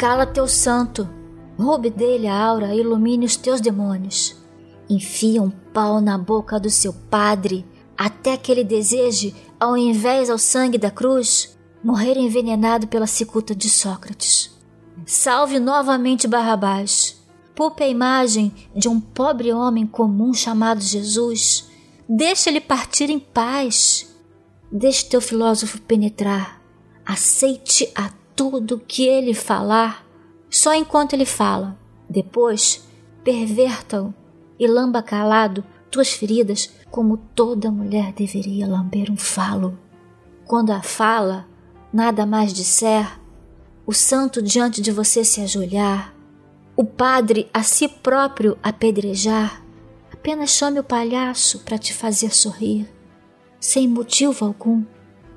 Cala teu santo, roube dele a aura e ilumine os teus demônios. Enfia um pau na boca do seu padre até que ele deseje, ao invés ao sangue da cruz, morrer envenenado pela cicuta de Sócrates. Salve novamente Barrabás. Poupe a imagem de um pobre homem comum chamado Jesus. Deixa-lhe partir em paz. Deixe teu filósofo penetrar. Aceite a tudo que ele falar, só enquanto ele fala. Depois, perverta-o e lamba calado tuas feridas, como toda mulher deveria lamber um falo. Quando a fala nada mais disser, o santo diante de você se ajoelhar, o padre a si próprio apedrejar, apenas chame o palhaço para te fazer sorrir, sem motivo algum,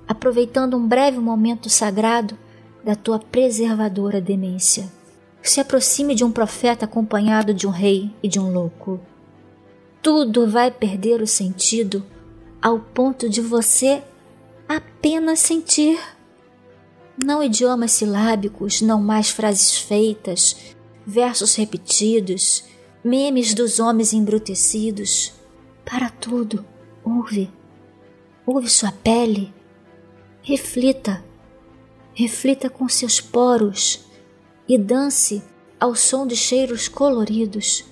aproveitando um breve momento sagrado da tua preservadora demência. Se aproxime de um profeta acompanhado de um rei e de um louco. Tudo vai perder o sentido ao ponto de você apenas sentir. Não idiomas silábicos, não mais frases feitas, versos repetidos, memes dos homens embrutecidos. Para tudo, ouve. Ouve sua pele. Reflita. Reflita com seus poros e dance ao som de cheiros coloridos.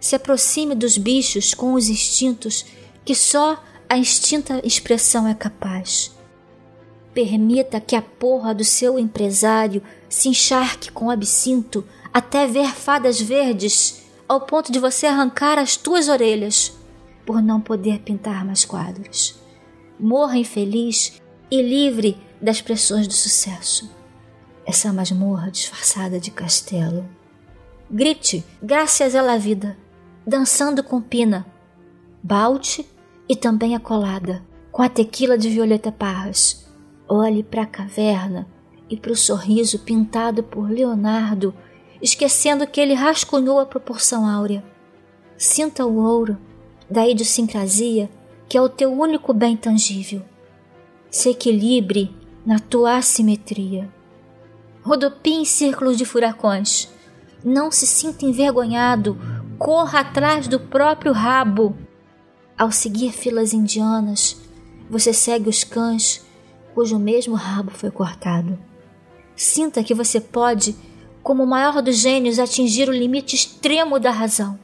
Se aproxime dos bichos com os instintos que só a instinta expressão é capaz. Permita que a porra do seu empresário se encharque com absinto até ver fadas verdes, ao ponto de você arrancar as tuas orelhas por não poder pintar mais quadros. Morra infeliz e livre das pressões do sucesso. Essa masmorra disfarçada de castelo. Grite, graças à vida, dançando com Pina, Balte e também a colada, com a tequila de Violeta Parras Olhe para a caverna e para o sorriso pintado por Leonardo, esquecendo que ele rascunhou a proporção áurea. Sinta o ouro da idiosincrasia que é o teu único bem tangível. Se equilibre na tua assimetria. Rodopie em círculos de furacões. Não se sinta envergonhado. Corra atrás do próprio rabo. Ao seguir filas indianas, você segue os cães cujo mesmo rabo foi cortado. Sinta que você pode, como o maior dos gênios, atingir o limite extremo da razão.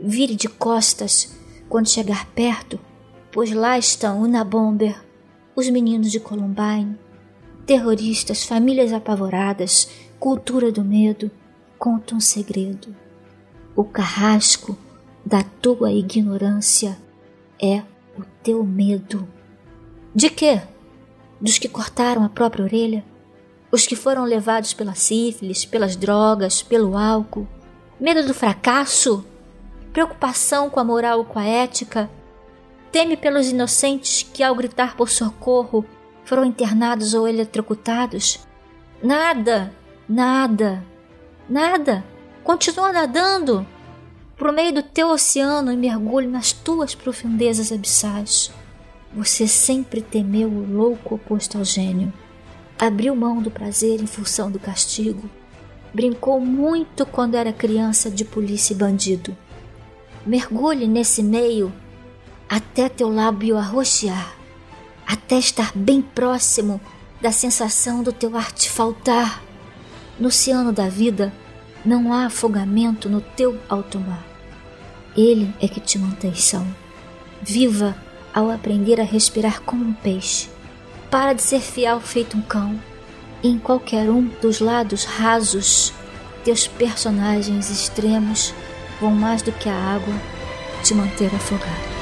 Vire de costas quando chegar perto, pois lá estão Una Bomber, os meninos de Columbine, terroristas, famílias apavoradas, cultura do medo, conta um segredo. O carrasco da tua ignorância é o teu medo. De quê? dos que cortaram a própria orelha, os que foram levados pela sífilis, pelas drogas, pelo álcool, medo do fracasso, preocupação com a moral ou com a ética, teme pelos inocentes que, ao gritar por socorro, foram internados ou eletrocutados? Nada, nada, nada. Continua nadando por meio do teu oceano e mergulhe nas tuas profundezas abissais. Você sempre temeu o louco oposto ao gênio. Abriu mão do prazer em função do castigo. Brincou muito quando era criança de polícia e bandido. Mergulhe nesse meio até teu lábio arroxear, até estar bem próximo da sensação do teu arte faltar. No oceano da vida não há afogamento no teu alto mar. Ele é que te mantém são. Viva ao aprender a respirar como um peixe. Para de ser fiel feito um cão. E em qualquer um dos lados rasos, teus personagens extremos vão mais do que a água te manter afogado.